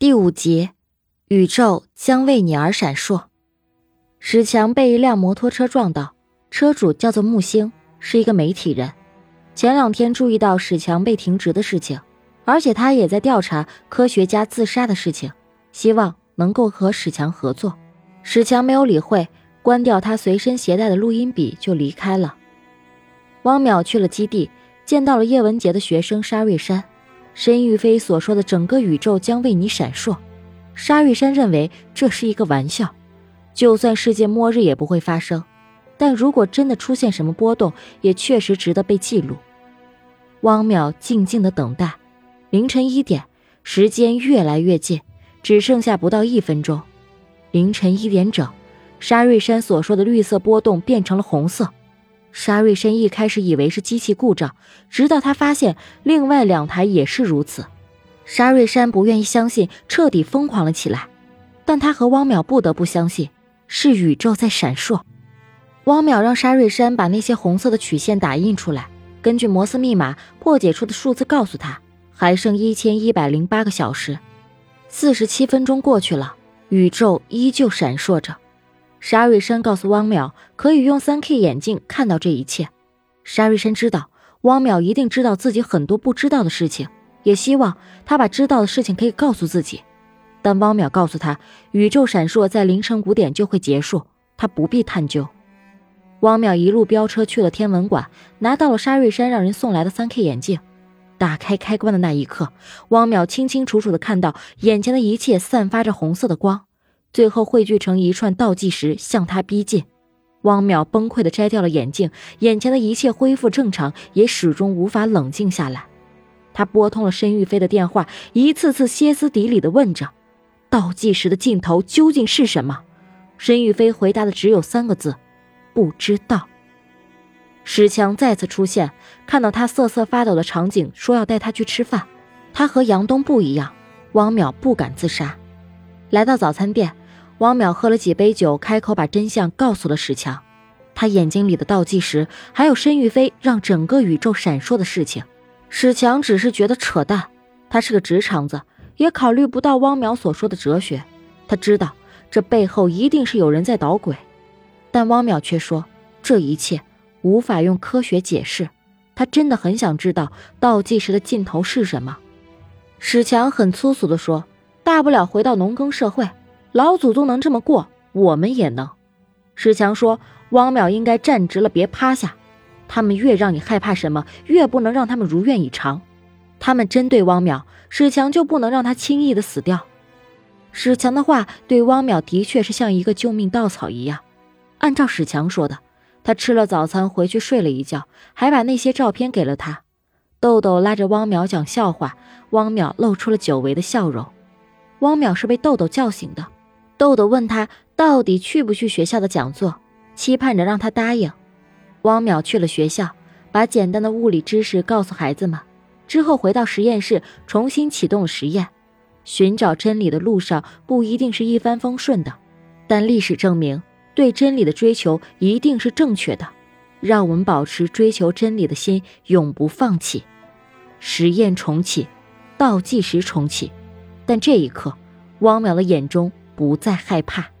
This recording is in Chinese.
第五集，宇宙将为你而闪烁。史强被一辆摩托车撞到，车主叫做木星，是一个媒体人。前两天注意到史强被停职的事情，而且他也在调查科学家自杀的事情，希望能够和史强合作。史强没有理会，关掉他随身携带的录音笔就离开了。汪淼去了基地，见到了叶文洁的学生沙瑞山。申玉飞所说的整个宇宙将为你闪烁，沙瑞山认为这是一个玩笑，就算世界末日也不会发生，但如果真的出现什么波动，也确实值得被记录。汪淼静静的等待，凌晨一点，时间越来越近，只剩下不到一分钟。凌晨一点整，沙瑞山所说的绿色波动变成了红色。沙瑞生一开始以为是机器故障，直到他发现另外两台也是如此。沙瑞山不愿意相信，彻底疯狂了起来。但他和汪淼不得不相信，是宇宙在闪烁。汪淼让沙瑞山把那些红色的曲线打印出来，根据摩斯密码破解出的数字告诉他，还剩一千一百零八个小时。四十七分钟过去了，宇宙依旧闪烁着。沙瑞山告诉汪淼，可以用三 K 眼镜看到这一切。沙瑞山知道汪淼一定知道自己很多不知道的事情，也希望他把知道的事情可以告诉自己。但汪淼告诉他，宇宙闪烁在凌晨五点就会结束，他不必探究。汪淼一路飙车去了天文馆，拿到了沙瑞山让人送来的三 K 眼镜。打开开关的那一刻，汪淼清清楚楚地看到眼前的一切散发着红色的光。最后汇聚成一串倒计时，向他逼近。汪淼崩溃地摘掉了眼镜，眼前的一切恢复正常，也始终无法冷静下来。他拨通了申玉飞的电话，一次次歇斯底里地问着：“倒计时的尽头究竟是什么？”申玉飞回答的只有三个字：“不知道。”石强再次出现，看到他瑟瑟发抖的场景，说要带他去吃饭。他和杨东不一样，汪淼不敢自杀。来到早餐店。汪淼喝了几杯酒，开口把真相告诉了史强。他眼睛里的倒计时，还有申玉飞让整个宇宙闪烁的事情，史强只是觉得扯淡。他是个直肠子，也考虑不到汪淼所说的哲学。他知道这背后一定是有人在捣鬼，但汪淼却说这一切无法用科学解释。他真的很想知道倒计时的尽头是什么。史强很粗俗地说：“大不了回到农耕社会。”老祖宗能这么过，我们也能。史强说：“汪淼应该站直了，别趴下。他们越让你害怕什么，越不能让他们如愿以偿。他们针对汪淼，史强就不能让他轻易的死掉。”史强的话对汪淼的确是像一个救命稻草一样。按照史强说的，他吃了早餐回去睡了一觉，还把那些照片给了他。豆豆拉着汪淼讲笑话，汪淼露出了久违的笑容。汪淼是被豆豆叫醒的。豆豆问他到底去不去学校的讲座，期盼着让他答应。汪淼去了学校，把简单的物理知识告诉孩子们，之后回到实验室重新启动实验。寻找真理的路上不一定是一帆风顺的，但历史证明，对真理的追求一定是正确的。让我们保持追求真理的心，永不放弃。实验重启，倒计时重启，但这一刻，汪淼的眼中。不再害怕。